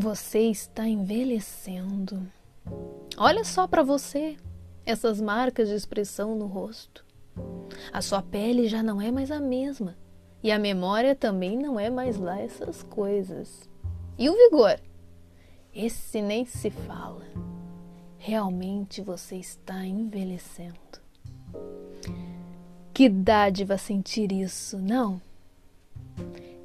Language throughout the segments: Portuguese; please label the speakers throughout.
Speaker 1: Você está envelhecendo. Olha só para você essas marcas de expressão no rosto. A sua pele já não é mais a mesma e a memória também não é mais lá essas coisas. E o vigor? Esse nem se fala. Realmente você está envelhecendo. Que dádiva sentir isso, não?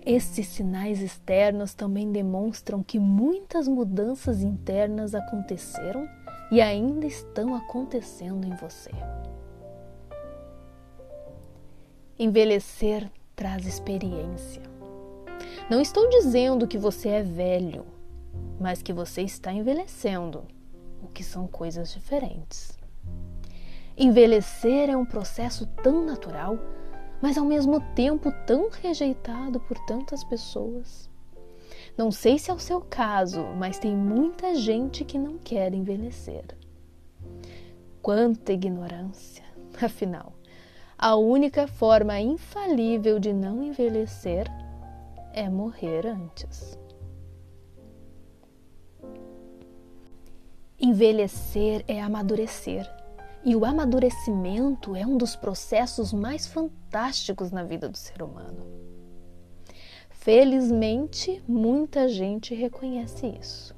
Speaker 1: Esses sinais externos também demonstram que muitas mudanças internas aconteceram e ainda estão acontecendo em você. Envelhecer traz experiência. Não estou dizendo que você é velho, mas que você está envelhecendo, o que são coisas diferentes. Envelhecer é um processo tão natural, mas ao mesmo tempo tão rejeitado por tantas pessoas. Não sei se é o seu caso, mas tem muita gente que não quer envelhecer. Quanta ignorância! Afinal, a única forma infalível de não envelhecer é morrer antes. Envelhecer é amadurecer. E o amadurecimento é um dos processos mais fantásticos na vida do ser humano. Felizmente, muita gente reconhece isso.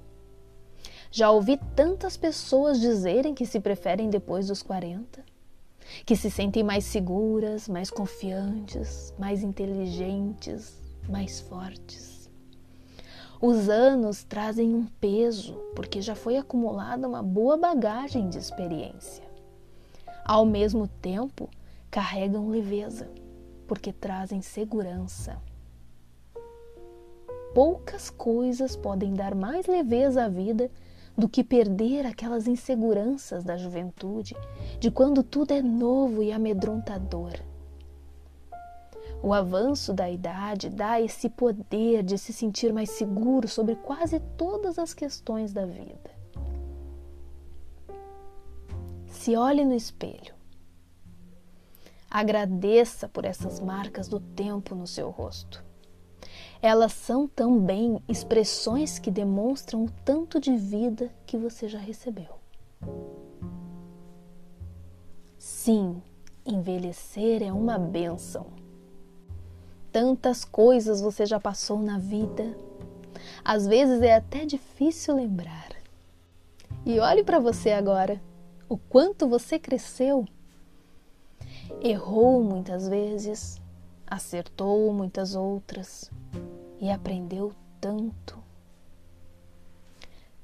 Speaker 1: Já ouvi tantas pessoas dizerem que se preferem depois dos 40, que se sentem mais seguras, mais confiantes, mais inteligentes, mais fortes. Os anos trazem um peso, porque já foi acumulada uma boa bagagem de experiência ao mesmo tempo carregam leveza, porque trazem segurança. Poucas coisas podem dar mais leveza à vida do que perder aquelas inseguranças da juventude, de quando tudo é novo e amedrontador. O avanço da idade dá esse poder de se sentir mais seguro sobre quase todas as questões da vida. Se olhe no espelho. Agradeça por essas marcas do tempo no seu rosto. Elas são também expressões que demonstram o tanto de vida que você já recebeu. Sim, envelhecer é uma benção. Tantas coisas você já passou na vida. Às vezes é até difícil lembrar. E olhe para você agora o quanto você cresceu. Errou muitas vezes, acertou muitas outras e aprendeu tanto.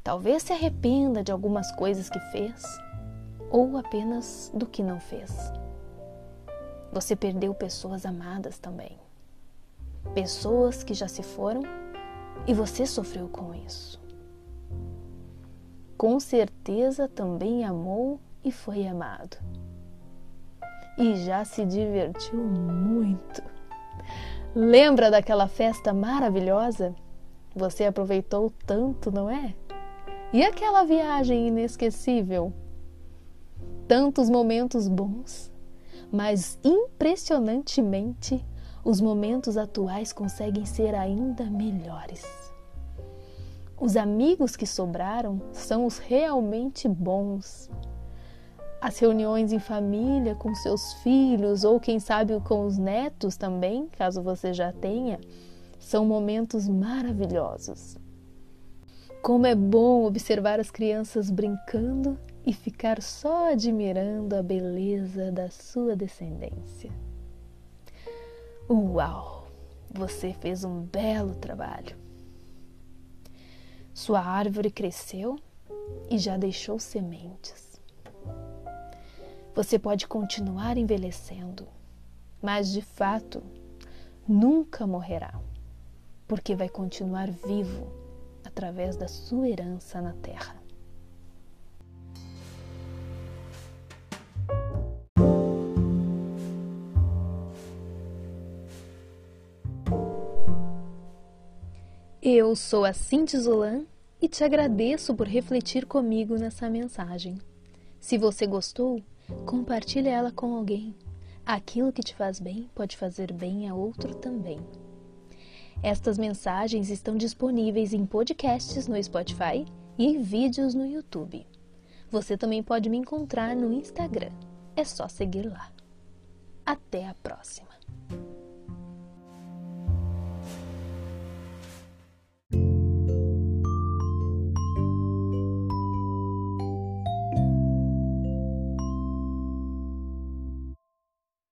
Speaker 1: Talvez se arrependa de algumas coisas que fez ou apenas do que não fez. Você perdeu pessoas amadas também. Pessoas que já se foram e você sofreu com isso com certeza também amou e foi amado. E já se divertiu muito. Lembra daquela festa maravilhosa? Você aproveitou tanto, não é? E aquela viagem inesquecível? Tantos momentos bons, mas impressionantemente, os momentos atuais conseguem ser ainda melhores. Os amigos que sobraram são os realmente bons. As reuniões em família com seus filhos ou quem sabe com os netos também, caso você já tenha, são momentos maravilhosos. Como é bom observar as crianças brincando e ficar só admirando a beleza da sua descendência. Uau! Você fez um belo trabalho. Sua árvore cresceu e já deixou sementes. Você pode continuar envelhecendo, mas de fato nunca morrerá, porque vai continuar vivo através da sua herança na terra. Eu sou a Cinti Zolan e te agradeço por refletir comigo nessa mensagem. Se você gostou, compartilhe ela com alguém. Aquilo que te faz bem pode fazer bem a outro também. Estas mensagens estão disponíveis em podcasts no Spotify e em vídeos no YouTube. Você também pode me encontrar no Instagram. É só seguir lá. Até a próxima!